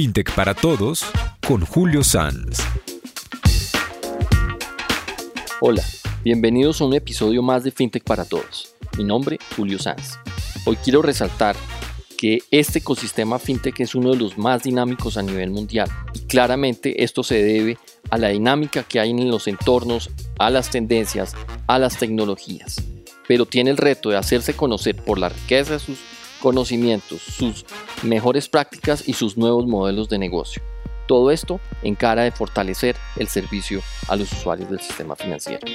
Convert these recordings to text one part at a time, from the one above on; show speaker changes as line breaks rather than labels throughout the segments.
FinTech para Todos con Julio Sanz.
Hola, bienvenidos a un episodio más de FinTech para Todos. Mi nombre, Julio Sanz. Hoy quiero resaltar que este ecosistema FinTech es uno de los más dinámicos a nivel mundial y claramente esto se debe a la dinámica que hay en los entornos, a las tendencias, a las tecnologías. Pero tiene el reto de hacerse conocer por la riqueza de sus conocimientos, sus mejores prácticas y sus nuevos modelos de negocio. Todo esto en cara de fortalecer el servicio a los usuarios del sistema financiero.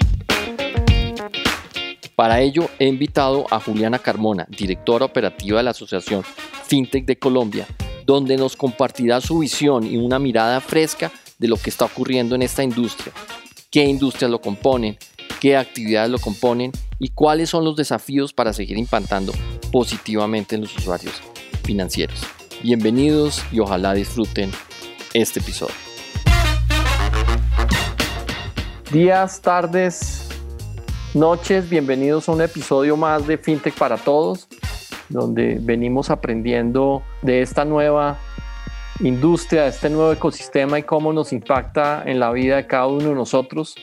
Para ello he invitado a Juliana Carmona, directora operativa de la Asociación FinTech de Colombia, donde nos compartirá su visión y una mirada fresca de lo que está ocurriendo en esta industria, qué industrias lo componen, qué actividades lo componen y cuáles son los desafíos para seguir impactando positivamente en los usuarios financieros. Bienvenidos y ojalá disfruten este episodio. Días, tardes, noches, bienvenidos a un episodio más de FinTech para Todos, donde venimos aprendiendo de esta nueva industria, de este nuevo ecosistema y cómo nos impacta en la vida de cada uno de nosotros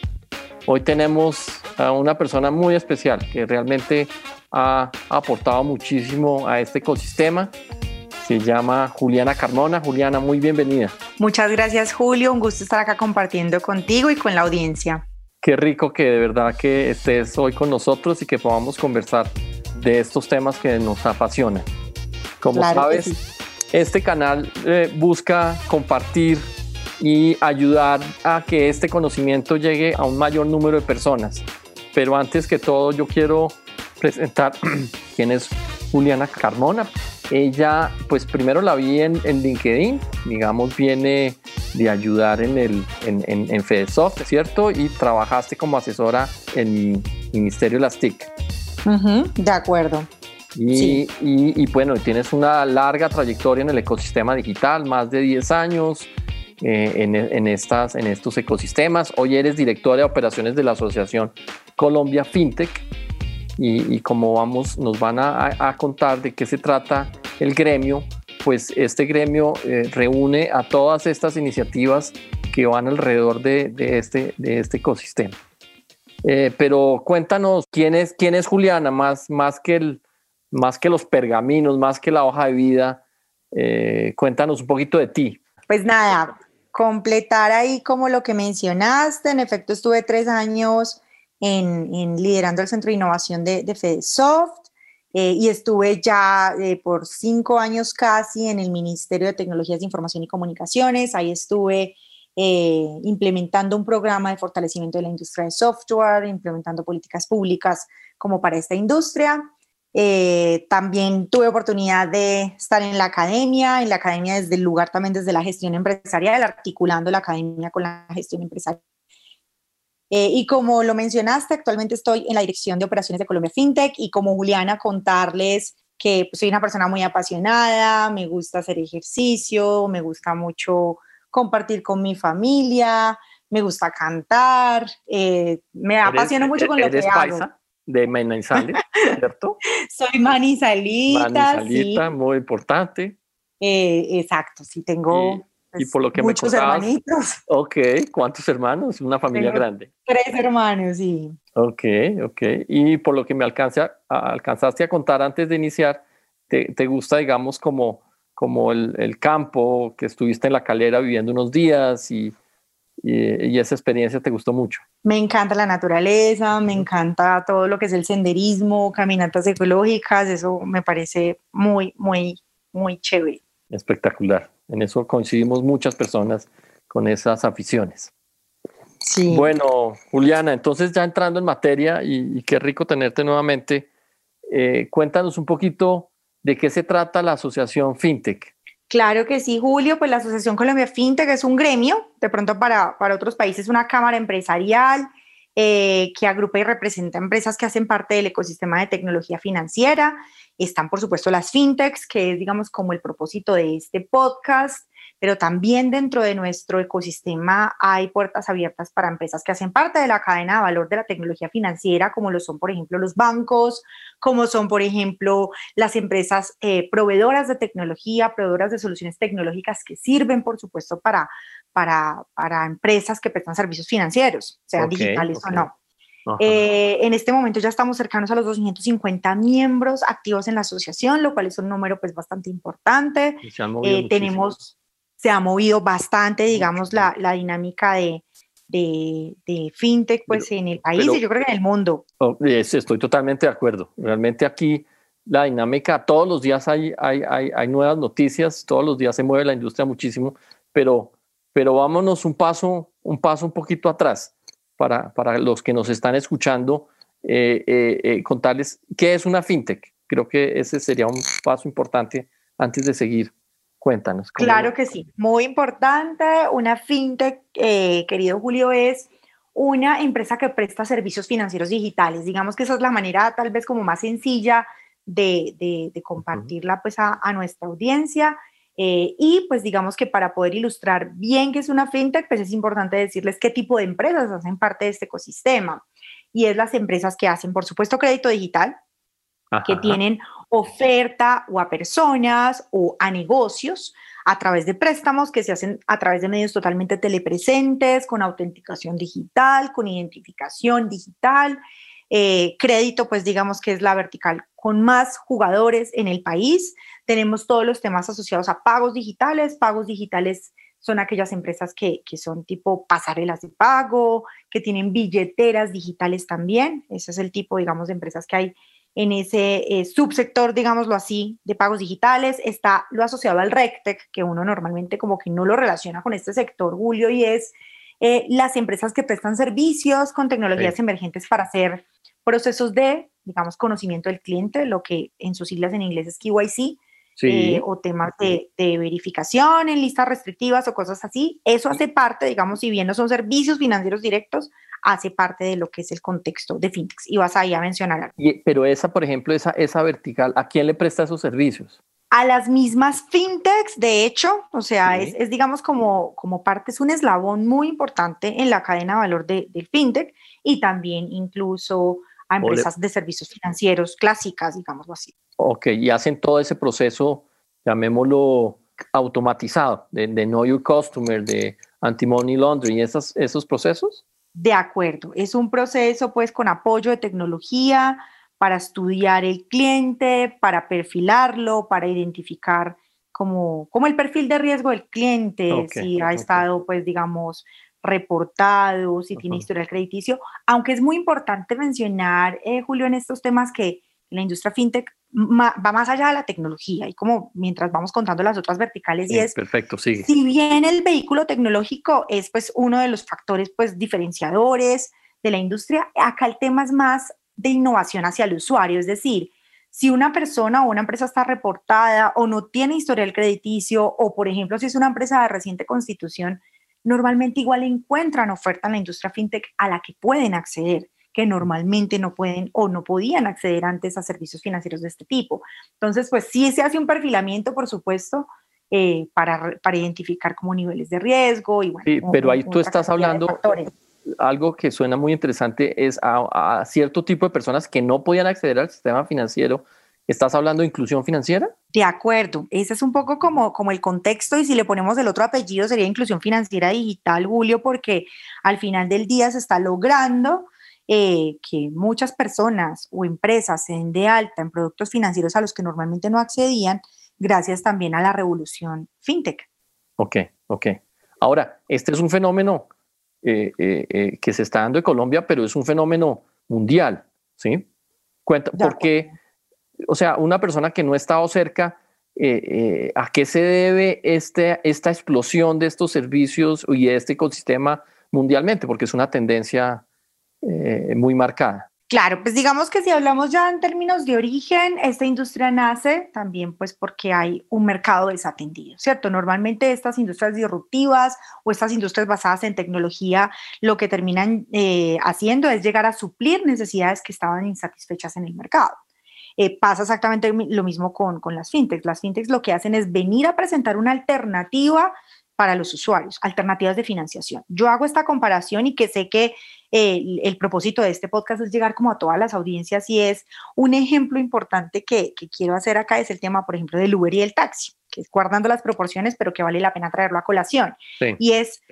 Hoy tenemos a una persona muy especial que realmente ha aportado muchísimo a este ecosistema. Se llama Juliana Carmona. Juliana, muy bienvenida.
Muchas gracias, Julio. Un gusto estar acá compartiendo contigo y con la audiencia.
Qué rico que de verdad que estés hoy con nosotros y que podamos conversar de estos temas que nos apasionan. Como sabes, este canal eh, busca compartir y ayudar a que este conocimiento llegue a un mayor número de personas. Pero antes que todo yo quiero presentar quién es Juliana Carmona. Ella, pues primero la vi en, LinkedIn, digamos, viene de ayudar en, el, en, en, FedeSoft, ¿cierto? Y trabajaste como asesora en Ministerio de las TIC.
de acuerdo.
Y, y, y, bueno, tienes una larga trayectoria en el ecosistema digital, más de 10 años, eh, en, estas, en estos ecosistemas. Hoy eres directora de operaciones de la Asociación Colombia FinTech y, como vamos, nos van a, contar de qué se trata el gremio, pues este gremio eh, reúne a todas estas iniciativas que van alrededor de, este, de este ecosistema. Eh, pero cuéntanos, ¿quién es, quién es Juliana? Más, más, que el, más que los pergaminos, más que la hoja de vida, cuéntanos un poquito de ti.
Pues nada, completar ahí como lo que mencionaste, en efecto estuve tres años en, liderando el Centro de Innovación de, de FedeSoft eh, y estuve ya eh, por cinco años casi en el Ministerio de Tecnologías de Información y Comunicaciones, ahí estuve eh, implementando un programa de fortalecimiento de la industria de software, implementando políticas públicas como para esta industria. Eh, también tuve oportunidad de estar en la academia, en la academia desde el lugar también desde la gestión empresarial, articulando la academia con la gestión empresarial. Eh, y como lo mencionaste, actualmente estoy en la dirección de operaciones de Colombia FinTech y como Juliana contarles que pues, soy una persona muy apasionada, me gusta hacer ejercicio, me gusta mucho compartir con mi familia, me gusta cantar, eh, me apasiona mucho con lo que hago
de Manizales, ¿cierto?
Soy manizalita.
Manizalita, muy importante.
Eh, exacto, sí tengo
y, por lo que
muchos
me
hermanitos.
Ok, ¿cuántos hermanos? Una familia grande.
Tres hermanos, sí.
Ok, ok. Y por lo que me alcanza, alcanzaste a contar antes de iniciar, te, te gusta, digamos, como, como el, el, campo, que estuviste en la calera viviendo unos días y y, esa experiencia te gustó mucho.
Me encanta la naturaleza, me encanta todo lo que es el senderismo, caminatas ecológicas, eso me parece muy, muy, muy chévere.
Espectacular. En eso coincidimos muchas personas con esas aficiones. Sí. Bueno, Juliana, entonces ya entrando en materia y, qué rico tenerte nuevamente, eh, cuéntanos un poquito de qué se trata la asociación FinTech.
Claro que sí, Julio, pues la Asociación Colombia FinTech es un gremio, de pronto para, para otros países una cámara empresarial eh, que agrupa y representa empresas que hacen parte del ecosistema de tecnología financiera. Están, por supuesto, las fintechs, que es, digamos, como el propósito de este podcast. pero también dentro de nuestro ecosistema hay puertas abiertas para empresas que hacen parte de la cadena de valor de la tecnología financiera, como lo son, por ejemplo, los bancos, como son, por ejemplo, las empresas eh, proveedoras de tecnología, proveedoras de soluciones tecnológicas que sirven, por supuesto, para, para, para empresas que prestan servicios financieros, sean digitales o no. Eh, en este momento ya estamos cercanos a los 250 miembros activos en la asociación, lo cual es un número pues bastante importante. Eh, tenemos, se ha movido bastante, digamos, la, la dinámica de, de, de, fintech pues en el país y yo creo que en el mundo.
Oh, estoy totalmente de acuerdo. Realmente aquí la dinámica, todos los días hay, hay, hay, hay, nuevas noticias, todos los días se mueve la industria muchísimo, pero, pero vámonos un paso, un paso un poquito atrás para, para los que nos están escuchando, eh, eh, eh, contarles qué es una fintech. Creo que ese sería un paso importante antes de seguir. Cuéntanos.
Claro que sí, muy importante. Una fintech, querido Julio, es una empresa que presta servicios financieros digitales. Digamos que esa es la manera tal vez como más sencilla de, de, compartirla pues a, a, nuestra audiencia. Eh, y pues digamos que para poder ilustrar bien qué es una fintech, pues es importante decirles qué tipo de empresas hacen parte de este ecosistema. Y es las empresas que hacen, por supuesto, crédito digital, que tienen oferta o a personas o a negocios a través de préstamos que se hacen a través de medios totalmente telepresentes, con autenticación digital, con identificación digital. Eh, crédito, pues digamos que es la vertical con más jugadores en el país. Tenemos todos los temas asociados a pagos digitales. Pagos digitales son aquellas empresas que, son tipo pasarelas de pago, que tienen billeteras digitales también. Ese es el tipo, digamos, de empresas que hay en ese eh, subsector, digámoslo así, de pagos digitales. Está lo asociado al RecTech, que uno normalmente como que no lo relaciona con este sector, Julio, y es eh, las empresas que prestan servicios con tecnologías emergentes para hacer procesos de, digamos, conocimiento del cliente, lo que en sus siglas en inglés es KYC, eh, o temas de, verificación en listas restrictivas o cosas así. Eso hace parte, digamos, si bien no son servicios financieros directos, hace parte de lo que es el contexto de fintechs. Y vas ahí a mencionar
pero esa, por ejemplo, esa, esa vertical, ¿a quién le presta esos servicios?
A las mismas fintechs, de hecho, o sea, es, digamos como, como parte, es un eslabón muy importante en la cadena de valor de, del fintech y también incluso a empresas de servicios financieros clásicas, digámoslo así.
Ok, y hacen todo ese proceso, llamémoslo automatizado, de, de Know Your Customer, de Anti-Money Laundering, esos, esos procesos.
De acuerdo, es un proceso pues con apoyo de tecnología para estudiar el cliente, para perfilarlo, para identificar como, como el perfil de riesgo del cliente, si ha estado pues digamos reportado, si tiene historial crediticio, aunque es muy importante mencionar, eh, Julio, en estos temas que la industria fintech va más allá de la tecnología y como mientras vamos contando las otras verticales y es
perfecto sigue.
si bien el vehículo tecnológico es pues uno de los factores pues diferenciadores de la industria acá el tema es más de innovación hacia el usuario es decir si una persona o una empresa está reportada o no tiene historial crediticio o por ejemplo si es una empresa de reciente constitución normalmente igual encuentran oferta en la industria fintech a la que pueden acceder que normalmente no pueden o no podían acceder antes a servicios financieros de este tipo. Entonces, pues sí se hace un perfilamiento, por supuesto, eh, para, para, identificar como niveles de riesgo. Y
sí, pero ahí tú estás hablando, algo que suena muy interesante es a, a, cierto tipo de personas que no podían acceder al sistema financiero ¿Estás hablando de inclusión financiera?
De acuerdo, ese es un poco como, como el contexto y si le ponemos el otro apellido sería inclusión financiera digital, Julio, porque al final del día se está logrando eh, que muchas personas o empresas se den de alta en productos financieros a los que normalmente no accedían, gracias también a la revolución fintech.
Ok, ok. Ahora, este es un fenómeno eh, eh, que se está dando en Colombia, pero es un fenómeno mundial, ¿sí? Cuenta, ¿por qué? O sea, una persona que no ha estado cerca, eh, eh, ¿a qué se debe este, esta explosión de estos servicios y este ecosistema mundialmente? Porque es una tendencia eh, muy marcada.
Claro, pues digamos que si hablamos ya en términos de origen, esta industria nace también pues porque hay un mercado desatendido, ¿cierto? Normalmente estas industrias disruptivas o estas industrias basadas en tecnología lo que terminan haciendo es llegar a suplir necesidades que estaban insatisfechas en el mercado. Eh, pasa exactamente lo mismo con, con las fintechs. Las fintechs lo que hacen es venir a presentar una alternativa para los usuarios, alternativas de financiación. Yo hago esta comparación y que sé que el, propósito de este podcast es llegar como a todas las audiencias y es un ejemplo importante que, quiero hacer acá es el tema, por ejemplo, del Uber y el taxi, que es guardando las proporciones, pero que vale la pena traerlo a colación. Y es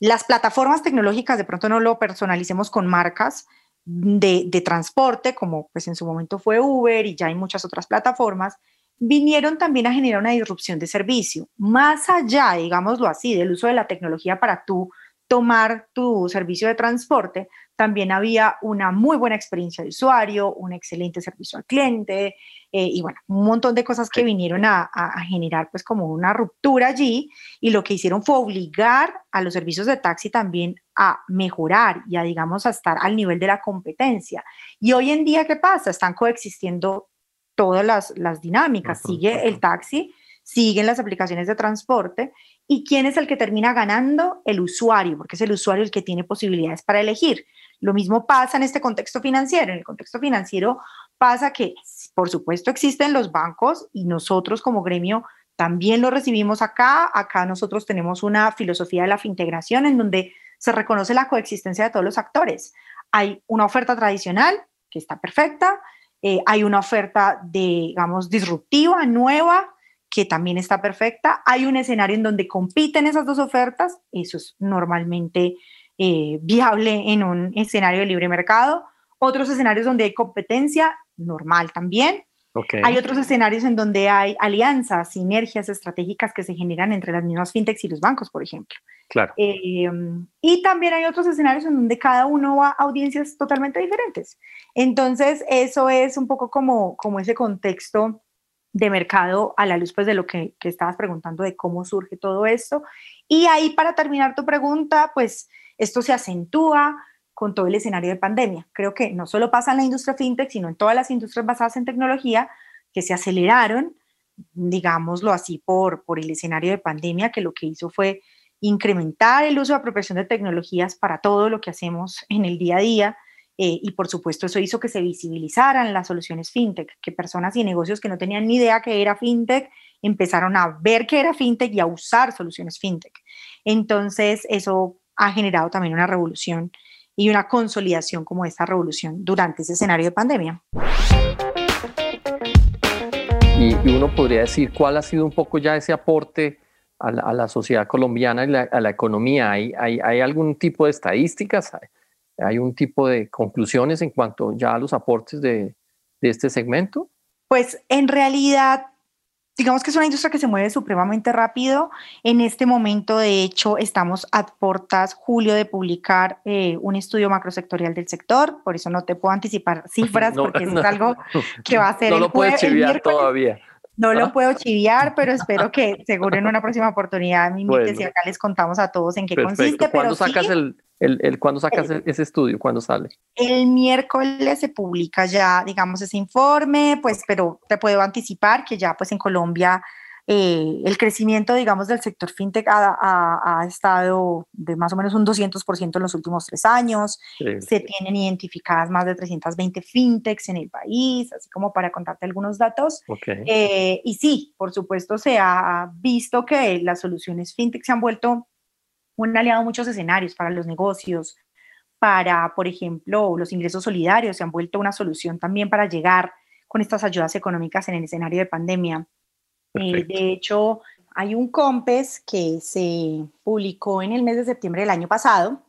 las plataformas tecnológicas, de pronto no lo personalicemos con marcas, de, transporte, como pues en su momento fue Uber y ya hay muchas otras plataformas, vinieron también a generar una disrupción de servicio. Más allá, digámoslo así, del uso de la tecnología para tú tomar tu servicio de transporte, también había una muy buena experiencia de usuario, un excelente servicio al cliente eh, y bueno, un montón de cosas que vinieron a, generar pues como una ruptura allí y lo que hicieron fue obligar a los servicios de taxi también a mejorar y a digamos a estar al nivel de la competencia. Y hoy en día, ¿qué pasa? Están coexistiendo todas las, las dinámicas. Sigue el taxi, siguen las aplicaciones de transporte ¿Y quién es el que termina ganando? El usuario, porque es el usuario el que tiene posibilidades para elegir. Lo mismo pasa en este contexto financiero. En el contexto financiero pasa que, por supuesto, existen los bancos y nosotros como gremio también lo recibimos acá. Acá nosotros tenemos una filosofía de la fintegración en donde se reconoce la coexistencia de todos los actores. Hay una oferta tradicional que está perfecta, eh, hay una oferta, de, digamos, disruptiva, nueva, que también está perfecta. Hay un escenario en donde compiten esas dos ofertas, eso es normalmente eh, viable en un escenario de libre mercado. Otros escenarios donde hay competencia, normal también. Hay otros escenarios en donde hay alianzas, sinergias estratégicas que se generan entre las mismas fintechs y los bancos, por ejemplo.
Claro.
Eh, y también hay otros escenarios en donde cada uno va a audiencias totalmente diferentes. Entonces, eso es un poco como, como ese contexto de mercado a la luz pues, de lo que, estabas preguntando de cómo surge todo esto. Y ahí para terminar tu pregunta, pues esto se acentúa con todo el escenario de pandemia. Creo que no solo pasa en la industria fintech, sino en todas las industrias basadas en tecnología que se aceleraron, digámoslo así, por, por el escenario de pandemia, que lo que hizo fue incrementar el uso de apropiación de tecnologías para todo lo que hacemos en el día a día, eh, y por supuesto eso hizo que se visibilizaran las soluciones fintech, que personas y negocios que no tenían ni idea que era fintech empezaron a ver que era fintech y a usar soluciones fintech. Entonces eso ha generado también una revolución y una consolidación como esta revolución durante ese escenario de pandemia.
Y, uno podría decir cuál ha sido un poco ya ese aporte a la, sociedad colombiana y a la economía. ¿Hay, hay, algún tipo de estadísticas? ¿Hay un tipo de conclusiones en cuanto ya a los aportes de, este segmento?
Pues en realidad digamos que es una industria que se mueve supremamente rápido. En este momento, de hecho, estamos a portas, Julio, de publicar eh, un estudio macrosectorial del sector, por eso no te puedo anticipar cifras, porque es algo que va a ser...
No lo puedes chiviar todavía.
No lo puedo chiviar, pero espero que seguro en una próxima oportunidad bueno. y acá les contamos a todos en qué consiste.
¿Cuándo sacas, el, el, ¿cuándo sacas ese estudio? ¿Cuándo sale?
El miércoles se publica ya, digamos, ese informe, pues, pero te puedo anticipar que ya pues en Colombia eh, el crecimiento, digamos, del sector fintech ha, estado de más o menos un 200% en los últimos tres años. Se tienen identificadas más de 320 fintechs en el país, así como para contarte algunos datos. Eh, y sí, por supuesto, se ha visto que las soluciones fintech se han vuelto un aliado en muchos escenarios para los negocios, para, por ejemplo, los ingresos solidarios, se han vuelto una solución también para llegar con estas ayudas económicas en el escenario de pandemia. Eh, de hecho, hay un COMPES que se publicó en el mes de septiembre del año pasado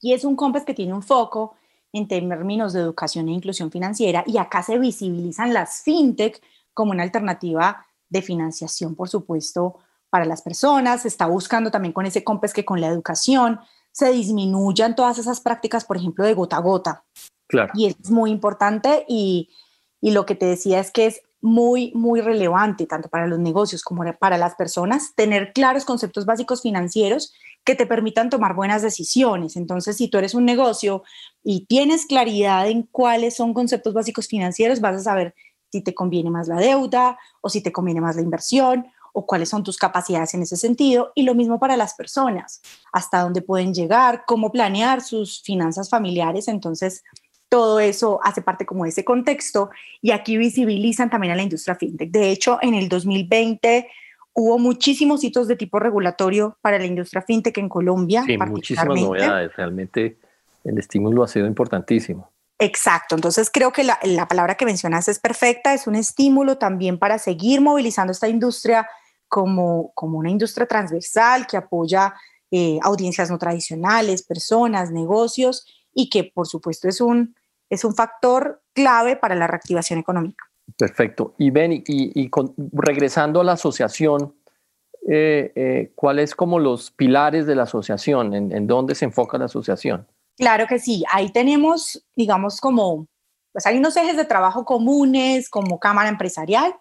y es un COMPES que tiene un foco en términos de educación e inclusión financiera y acá se visibilizan las fintech como una alternativa de financiación, por supuesto, para las personas. Se está buscando también con ese COMPES que con la educación se disminuyan todas esas prácticas, por ejemplo, de gota a gota.
Claro.
Y es muy importante y, y lo que te decía es que es muy, muy relevante, tanto para los negocios como para las personas, tener claros conceptos básicos financieros que te permitan tomar buenas decisiones. Entonces, si tú eres un negocio y tienes claridad en cuáles son conceptos básicos financieros, vas a saber si te conviene más la deuda o si te conviene más la inversión o cuáles son tus capacidades en ese sentido. Y lo mismo para las personas, hasta dónde pueden llegar, cómo planear sus finanzas familiares. Entonces, todo eso hace parte como de ese contexto y aquí visibilizan también a la industria fintech. De hecho, en el 2020 hubo muchísimos hitos de tipo regulatorio para la industria fintech en Colombia.
Sí, muchísimas novedades. Realmente el estímulo ha sido importantísimo.
Exacto, entonces creo que la, palabra que mencionas es perfecta, es un estímulo también para seguir movilizando esta industria como, como una industria transversal que apoya eh, audiencias no tradicionales, personas, negocios y que por supuesto es un, es un factor clave para la reactivación económica.
Perfecto. Y Ben, y, regresando a la asociación, eh, eh, ¿cuáles como los pilares de la asociación? ¿En, ¿En, dónde se enfoca la asociación?
Claro que sí. Ahí tenemos, digamos, como, pues hay unos ejes de trabajo comunes como Cámara Empresarial.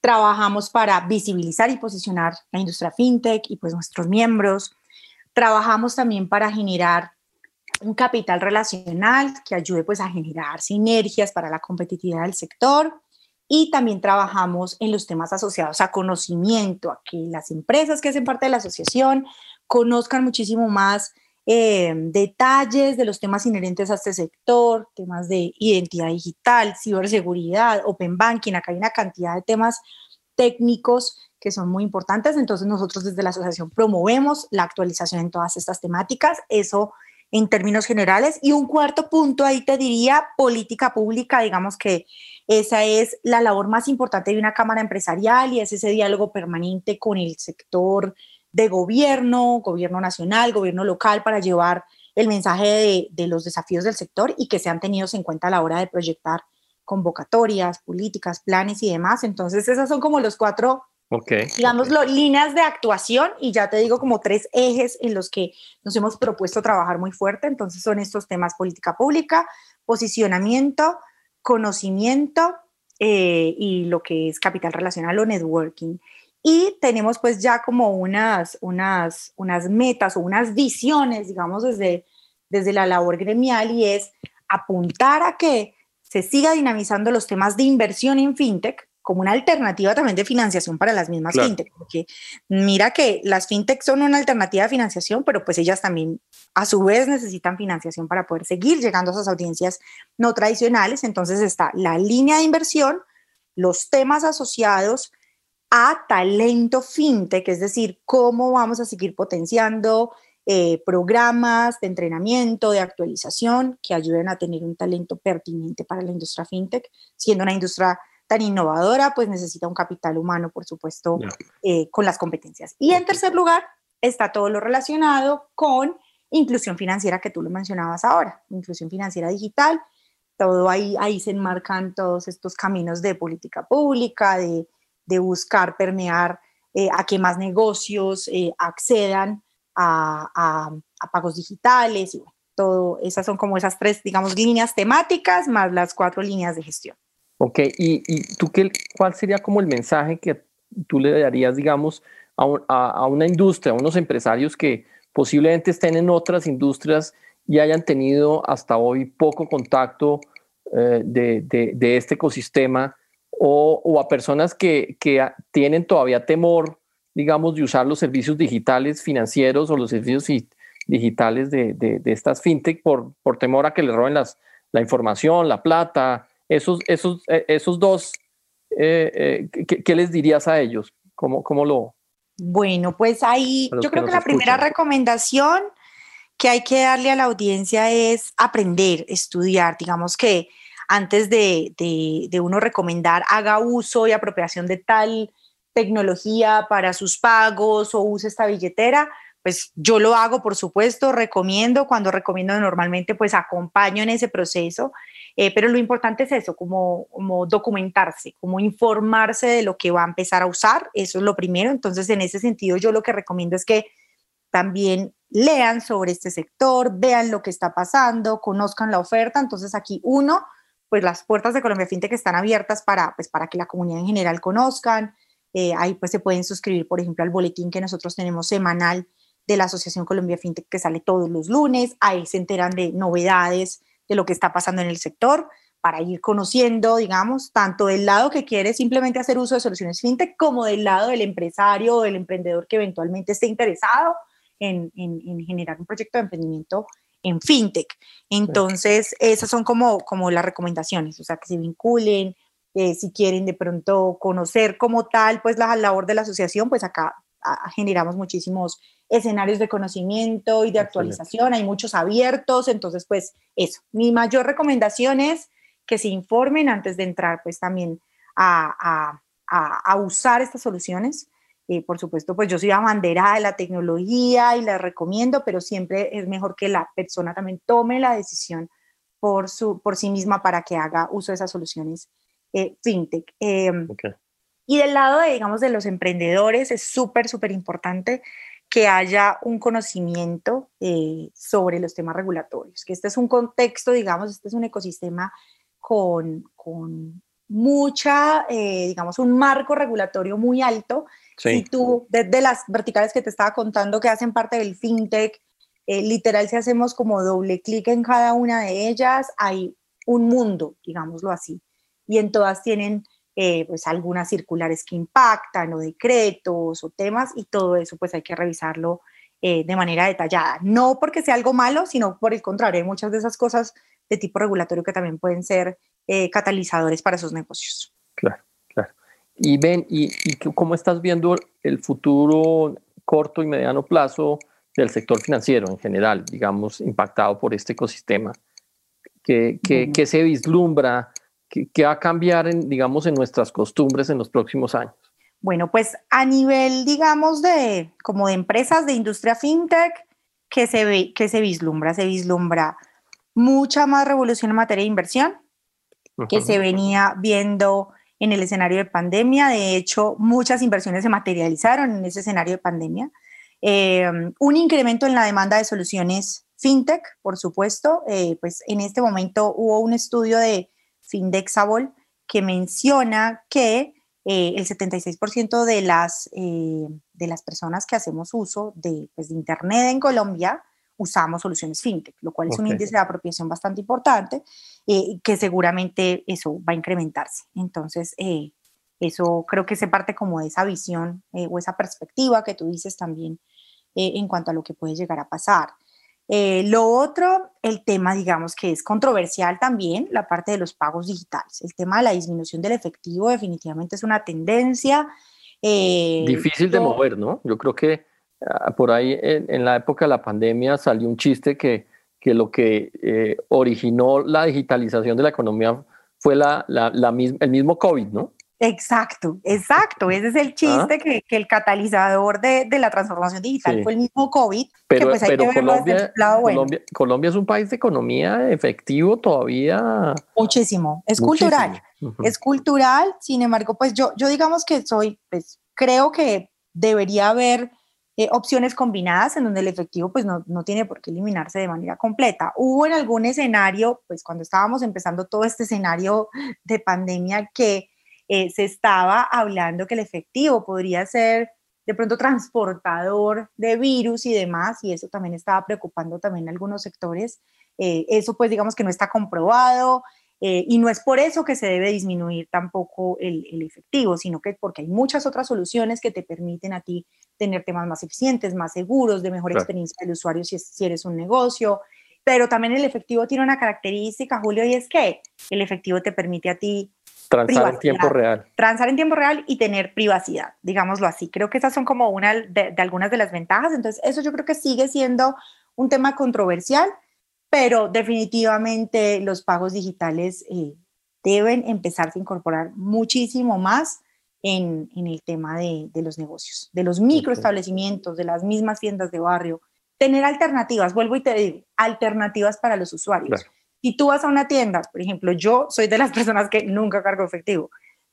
Trabajamos para visibilizar y posicionar la industria fintech y pues nuestros miembros. Trabajamos también para generar un capital relacional que ayude pues a generar sinergias para la competitividad del sector. Y también trabajamos en los temas asociados a conocimiento, a que las empresas que hacen parte de la asociación conozcan muchísimo más eh, detalles de los temas inherentes a este sector, temas de identidad digital, ciberseguridad, open banking, acá hay una cantidad de temas técnicos que son muy importantes, entonces nosotros desde la asociación promovemos la actualización en todas estas temáticas, eso en términos generales. Y un cuarto punto ahí te diría política pública, digamos que esa es la labor más importante de una cámara empresarial y es ese diálogo permanente con el sector de gobierno, gobierno nacional, gobierno local, para llevar el mensaje de, los desafíos del sector y que sean tenidos en cuenta a la hora de proyectar convocatorias, políticas, planes y demás. Entonces, esas son como los cuatro
Okay,
digamos, líneas de actuación y ya te digo como tres ejes en los que nos hemos propuesto trabajar muy fuerte. Entonces son estos temas política pública, posicionamiento, conocimiento eh, y lo que es capital relacional o networking. Y tenemos pues ya como unas, unas, unas metas o unas visiones, digamos, desde, desde la labor gremial y es apuntar a que se siga dinamizando los temas de inversión en fintech, como una alternativa también de financiación para las mismas fintech, porque mira que las fintech son una alternativa de financiación, pero pues ellas también a su vez necesitan financiación para poder seguir llegando a esas audiencias no tradicionales. Entonces está la línea de inversión, los temas asociados a talento fintech, es decir, cómo vamos a seguir potenciando eh, programas de entrenamiento, de actualización que ayuden a tener un talento pertinente para la industria fintech, siendo una industria tan innovadora, pues necesita un capital humano, por supuesto, eh, con las competencias. Y en tercer lugar, está todo lo relacionado con inclusión financiera que tú lo mencionabas ahora, inclusión financiera digital, todo ahí, ahí se enmarcan todos estos caminos de política pública, de, de buscar permear eh, a que más negocios eh, accedan a, a, a, pagos digitales y todo, esas son como esas tres, digamos, líneas temáticas más las cuatro líneas de gestión.
Ok, ¿y, tú qué, cuál sería como el mensaje que tú le darías, digamos, a, una industria, a unos empresarios que posiblemente estén en otras industrias y hayan tenido hasta hoy poco contacto eh, de, este ecosistema o, a personas que, tienen todavía temor, digamos, de usar los servicios digitales financieros o los servicios digitales de, estas fintech por, temor a que les roben la información, la plata, esos, esos, eh, esos dos, eh, eh, ¿qué, les dirías a ellos? ¿Cómo, cómo lo...?
Bueno, pues ahí yo creo que, la primera recomendación que hay que darle a la audiencia es aprender, estudiar. Digamos que antes de, de, de uno recomendar, haga uso y apropiación de tal tecnología para sus pagos o use esta billetera, pues yo lo hago, por supuesto, recomiendo, cuando recomiendo normalmente, pues acompaño en ese proceso, eh, pero lo importante es eso, como, como documentarse, como informarse de lo que va a empezar a usar, eso es lo primero, entonces en ese sentido yo lo que recomiendo es que también lean sobre este sector, vean lo que está pasando, conozcan la oferta, entonces aquí uno, pues las puertas de Colombia FinTech están abiertas para, pues, para que la comunidad en general conozcan, eh, ahí pues se pueden suscribir, por ejemplo, al boletín que nosotros tenemos semanal de la Asociación Colombia FinTech que sale todos los lunes. Ahí se enteran de novedades de lo que está pasando en el sector para ir conociendo, digamos, tanto del lado que quiere simplemente hacer uso de soluciones fintech como del lado del empresario o del emprendedor que eventualmente esté interesado en, en, generar un proyecto de emprendimiento en fintech. Entonces, esas son como, como las recomendaciones, o sea, que se vinculen, eh, si quieren de pronto conocer como tal, pues la labor de la asociación, pues acá generamos muchísimos escenarios de conocimiento y de actualización, hay muchos abiertos, entonces pues eso, mi mayor recomendación es que se informen antes de entrar pues también a, a, usar estas soluciones. Eh, por supuesto, pues yo soy abanderada de la tecnología y la recomiendo, pero siempre es mejor que la persona también tome la decisión por, su, por sí misma para que haga uso de esas soluciones eh, fintech. Em, y del lado de, digamos, de los emprendedores es súper, súper importante que haya un conocimiento eh, sobre los temas regulatorios, que este es un contexto, digamos, este es un ecosistema con, con mucha, eh, digamos, un marco regulatorio muy alto. Si tú, desde las verticales que te estaba contando que hacen parte del fintech, eh, literal, si hacemos como doble clic en cada una de ellas, hay un mundo, digámoslo así, y en todas tienen eh, pues algunas circulares que impactan o decretos o temas y todo eso pues hay que revisarlo eh, de manera detallada. No porque sea algo malo, sino por el contrario, hay muchas de esas cosas de tipo regulatorio que también pueden ser eh, catalizadores para esos negocios.
Claro, claro. Y ven, y, y, cómo estás viendo el futuro corto y mediano plazo del sector financiero en general, digamos, impactado por este ecosistema? ¿Qué, qué se vislumbra? ¿Qué, va a cambiar, en, digamos, en nuestras costumbres en los próximos años?
Bueno, pues a nivel, digamos, de como de empresas de industria fintech, que se, ve, que se vislumbra, se vislumbra mucha más revolución en materia de inversión, que se venía viendo en el escenario de pandemia. De hecho, muchas inversiones se materializaron en ese escenario de pandemia. Eh, un incremento en la demanda de soluciones fintech, por supuesto. Eh, pues en este momento hubo un estudio de Findexable, que menciona que eh, el 76% de las, eh, de las personas que hacemos uso de, pues, de, Internet en Colombia usamos soluciones fintech, lo cual es un índice de apropiación bastante importante, eh, que seguramente eso va a incrementarse. Entonces, eso creo que se parte como de esa visión o esa perspectiva que tú dices también en cuanto a lo que puede llegar a pasar. Eh, lo otro, el tema, digamos, que es controversial también, la parte de los pagos digitales. El tema de la disminución del efectivo definitivamente es una tendencia.
Eh, Difícil de mover, ¿no? Yo creo que ah, por ahí en, la época de la pandemia salió un chiste que, que lo que eh, originó la digitalización de la economía fue la, la, el mismo COVID, ¿no?
Exacto, exacto. Ese es el ah. chiste que, que, el catalizador de, de la transformación digital fue el mismo COVID.
Pero, pues pero Colombia, Colombia, Colombia, es un país de economía efectivo todavía.
Muchísimo. Es cultural. Es cultural. Sin embargo, pues yo, yo digamos que soy, pues creo que debería haber eh, opciones combinadas en donde el efectivo pues no, no, tiene por qué eliminarse de manera completa. Hubo en algún escenario, pues cuando estábamos empezando todo este escenario de pandemia que eh, se estaba hablando que el efectivo podría ser de pronto transportador de virus y demás, y eso también estaba preocupando también a algunos sectores. Eh, eso pues digamos que no está comprobado eh, y no es por eso que se debe disminuir tampoco el, efectivo, sino que porque hay muchas otras soluciones que te permiten a ti tener temas más eficientes, más seguros, de mejor experiencia del usuario si, si eres un negocio. Pero también el efectivo tiene una característica, Julio, y es que el efectivo te permite a ti
Transar en tiempo real.
Transar en tiempo real y tener privacidad, digámoslo así. Creo que esas son como una de, algunas de las ventajas. Entonces, eso yo creo que sigue siendo un tema controversial, pero definitivamente los pagos digitales eh, deben empezarse a incorporar muchísimo más en, en el tema de, de, los negocios, de los microestablecimientos, de las mismas tiendas de barrio. Tener alternativas, vuelvo y te digo, alternativas para los usuarios. Si tú vas a una tienda, por ejemplo, yo soy de las personas que nunca cargo efectivo.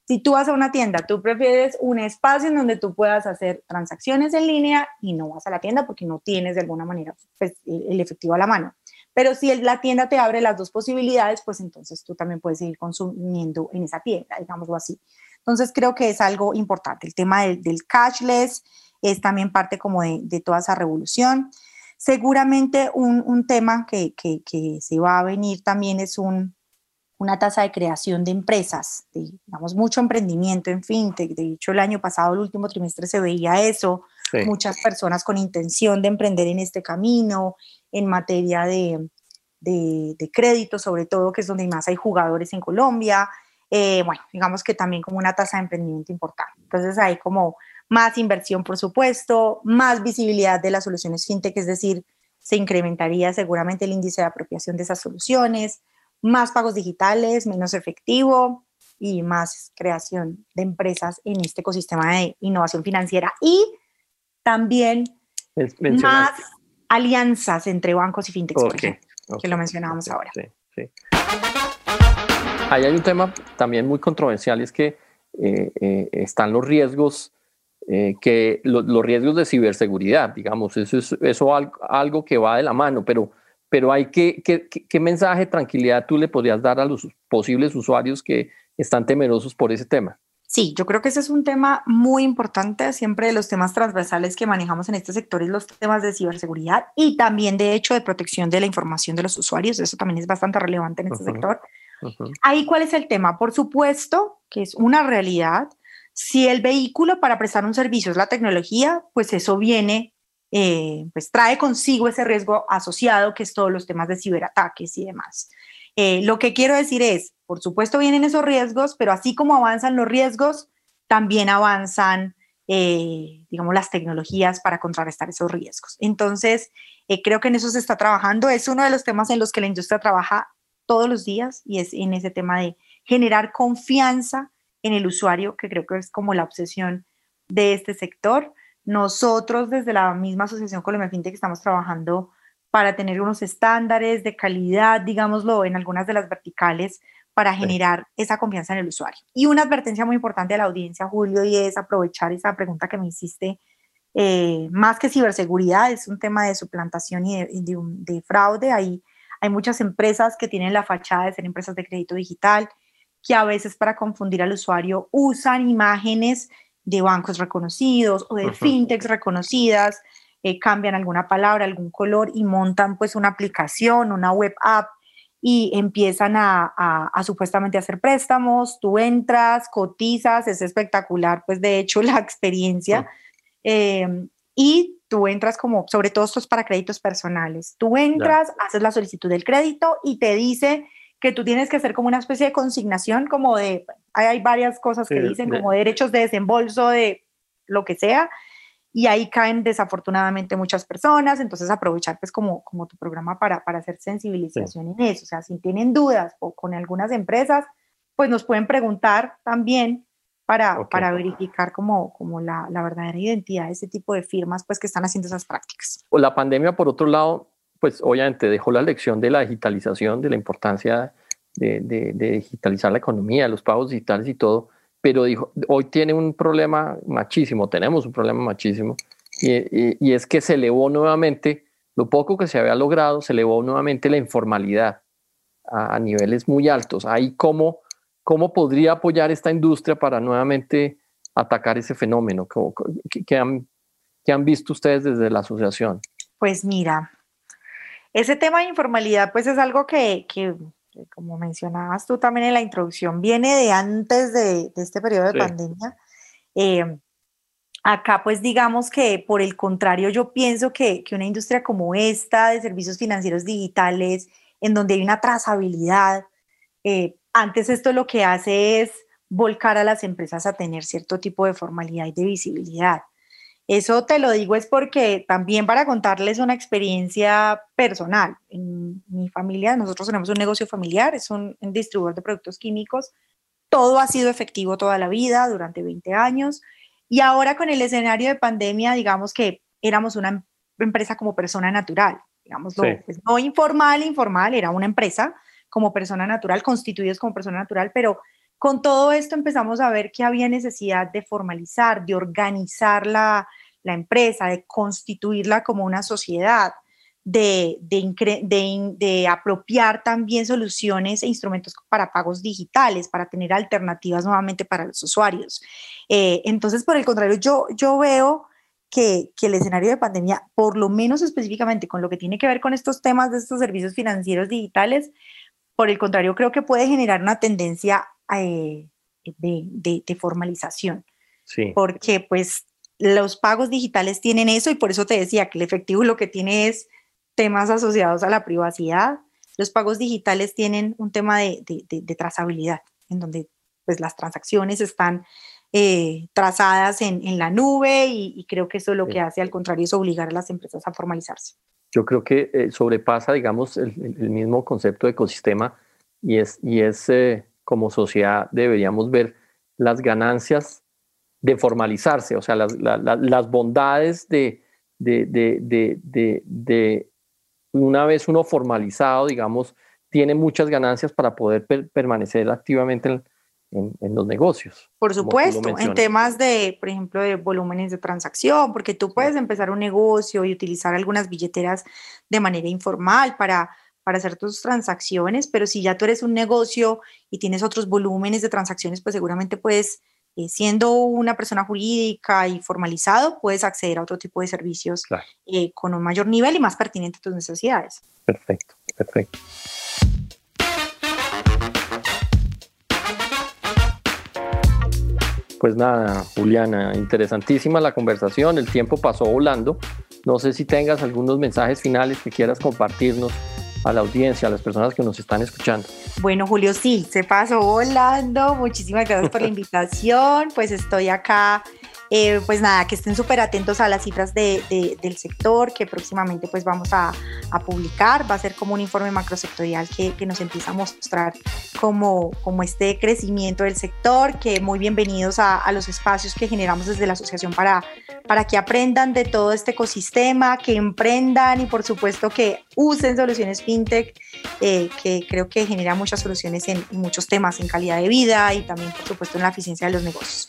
Si tú vas a una tienda, tú prefieres un espacio en donde tú puedas hacer transacciones en línea y no vas a la tienda porque no tienes de alguna manera pues, el efectivo a la mano. Pero si la tienda te abre las dos posibilidades, pues entonces tú también puedes seguir consumiendo en esa tienda, digámoslo así. Entonces creo que es algo importante. El tema del, cashless es también parte como de, de toda esa revolución. Seguramente un, tema que, se va a venir también es una tasa de creación de empresas, digamos, mucho emprendimiento en fintech. De hecho, el año pasado, el último trimestre, se veía eso, muchas personas con intención de emprender en este camino, en materia de, de, crédito, sobre todo, que es donde más hay jugadores en Colombia. Eh, bueno, digamos que también como una tasa de emprendimiento importante. Entonces hay como más inversión, por supuesto, más visibilidad de las soluciones fintech, es decir, se incrementaría seguramente el índice de apropiación de esas soluciones, más pagos digitales, menos efectivo y más creación de empresas en este ecosistema de innovación financiera y también más alianzas entre bancos y fintechs, que lo mencionábamos ahora. Sí, sí.
Ahí hay un tema también muy controversial, es que eh, eh, están los riesgos, eh, que los riesgos de ciberseguridad, digamos, eso es eso algo, que va de la mano, pero, pero hay que, ¿qué mensaje de tranquilidad tú le podrías dar a los posibles usuarios que están temerosos por ese tema?
Sí, yo creo que ese es un tema muy importante, siempre de los temas transversales que manejamos en este sector es los temas de ciberseguridad y también de hecho de protección de la información de los usuarios, eso también es bastante relevante en este sector. Ahí, ¿cuál es el tema? Por supuesto que es una realidad. Si el vehículo para prestar un servicio es la tecnología, pues eso viene, eh, pues trae consigo ese riesgo asociado que es todos los temas de ciberataques y demás. Eh, lo que quiero decir es, por supuesto vienen esos riesgos, pero así como avanzan los riesgos, también avanzan, eh, digamos, las tecnologías para contrarrestar esos riesgos. Entonces, eh, creo que en eso se está trabajando. Es uno de los temas en los que la industria trabaja todos los días y es en ese tema de generar confianza en el usuario, que creo que es como la obsesión de este sector. Nosotros desde la misma Asociación Colombia FinTech estamos trabajando para tener unos estándares de calidad, digámoslo, en algunas de las verticales para generar esa confianza en el usuario. Y una advertencia muy importante a la audiencia, Julio, y es aprovechar esa pregunta que me hiciste, eh, más que ciberseguridad, es un tema de suplantación y de, fraude. Hay, hay muchas empresas que tienen la fachada de ser empresas de crédito digital, que a veces para confundir al usuario usan imágenes de bancos reconocidos o de fintechs reconocidas eh, cambian alguna palabra, algún color y montan pues una aplicación, una web app y empiezan a, a, supuestamente hacer préstamos, tú entras, cotizas, es espectacular pues de hecho la experiencia. Em, y tú entras como, sobre todo esto es para créditos personales, tú entras, haces la solicitud del crédito y te dice que tú tienes que hacer como una especie de consignación, como de, hay, varias cosas que dicen, como derechos de desembolso, de lo que sea, y ahí caen desafortunadamente muchas personas, entonces aprovechar pues como, como tu programa para, para hacer sensibilización en eso, o sea, si tienen dudas o con algunas empresas, pues nos pueden preguntar también para, para verificar como, como la, la, verdadera identidad de ese tipo de firmas pues que están haciendo esas prácticas.
La pandemia, por otro lado, pues obviamente dejó la lección de la digitalización, de la importancia de, digitalizar la economía, los pagos digitales y todo, pero dijo, hoy tiene un problema machísimo, tenemos un problema machísimo, y, es que se elevó nuevamente, lo poco que se había logrado, se elevó nuevamente la informalidad a, niveles muy altos. Ahí cómo, cómo podría apoyar esta industria para nuevamente atacar ese fenómeno? ¿Qué, han, han visto ustedes desde la asociación?
Pues mira, ese tema de informalidad pues es algo que, que como mencionabas tú también en la introducción, viene de antes de, este periodo de pandemia. Eh, acá, pues digamos que por el contrario, yo pienso que, una industria como esta de servicios financieros digitales, en donde hay una trazabilidad, eh, antes esto lo que hace es volcar a las empresas a tener cierto tipo de formalidad y de visibilidad. Eso te lo digo es porque también para contarles una experiencia personal. En mi familia, nosotros tenemos un negocio familiar, es un, distribuidor de productos químicos. Todo ha sido efectivo toda la vida, durante 20 años. Y ahora con el escenario de pandemia, digamos que éramos una empresa como persona natural, digamos, pues, no informal, informal, era una empresa como persona natural, constituidos como persona natural, pero con todo esto empezamos a ver que había necesidad de formalizar, de organizar la, empresa, de constituirla como una sociedad, de, de, apropiar también soluciones e instrumentos para pagos digitales, para tener alternativas nuevamente para los usuarios. Eh, entonces, por el contrario, yo, yo veo que, que, el escenario de pandemia, por lo menos específicamente con lo que tiene que ver con estos temas de estos servicios financieros digitales, por el contrario, creo que puede generar una tendencia eh, de, de, formalización. Sí. Porque pues los pagos digitales tienen eso y por eso te decía que el efectivo lo que tiene es temas asociados a la privacidad. Los pagos digitales tienen un tema de, trazabilidad, en donde pues, las transacciones están eh, trazadas en, la nube y, creo que eso lo que hace al contrario es obligar a las empresas a formalizarse.
Yo creo que eh, sobrepasa, digamos, el, mismo concepto de ecosistema y es, y es eh, como sociedad deberíamos ver las ganancias de formalizarse, o sea, las, las bondades de, de, de, de, una vez uno formalizado, digamos, tiene muchas ganancias para poder permanecer activamente en, en, los negocios.
Por supuesto, en temas de, por ejemplo, de volúmenes de transacción, porque tú puedes empezar un negocio y utilizar algunas billeteras de manera informal para, para hacer tus transacciones, pero si ya tú eres un negocio y tienes otros volúmenes de transacciones, pues seguramente puedes eh, siendo una persona jurídica y formalizado, puedes acceder a otro tipo de servicios eh, con un mayor nivel y más pertinente a tus necesidades.
Perfecto, perfecto. Pues nada, Juliana, interesantísima la conversación, el tiempo pasó volando. No sé si tengas algunos mensajes finales que quieras compartirnos a la audiencia, a las personas que nos están escuchando.
Bueno, Julio, sí, se pasó volando. Muchísimas gracias por la invitación. Pues estoy acá eh, pues nada, que estén súper atentos a las cifras de, del sector que próximamente pues vamos a, publicar. Va a ser como un informe macrosectorial que, que nos empieza a mostrar como, como este crecimiento del sector, que muy bienvenidos a, los espacios que generamos desde la asociación para, para que aprendan de todo este ecosistema, que emprendan y por supuesto que usen soluciones fintech, eh, que creo que genera muchas soluciones en muchos temas, en calidad de vida y también por supuesto en la eficiencia de los negocios.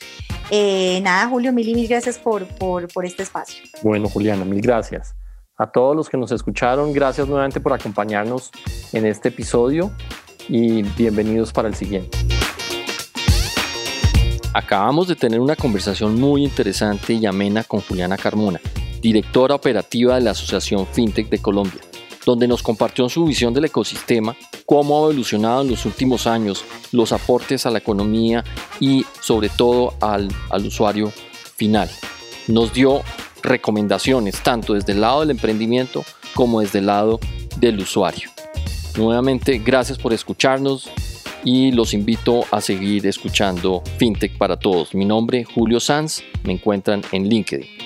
Eh, nada, Julio, mil y mil gracias por, por, por este espacio.
Bueno, Juliana, mil gracias. A todos los que nos escucharon, gracias nuevamente por acompañarnos en este episodio y bienvenidos para el siguiente.
Acabamos de tener una conversación muy interesante y amena con Juliana Carmona, directora operativa de la Asociación FinTech de Colombia donde nos compartió su visión del ecosistema, cómo ha evolucionado en los últimos años, los aportes a la economía y sobre todo al, al usuario final. Nos dio recomendaciones tanto desde el lado del emprendimiento como desde el lado del usuario. Nuevamente, gracias por escucharnos y los invito a seguir escuchando FinTech para Todos. Mi nombre, Julio Sanz, me encuentran en LinkedIn.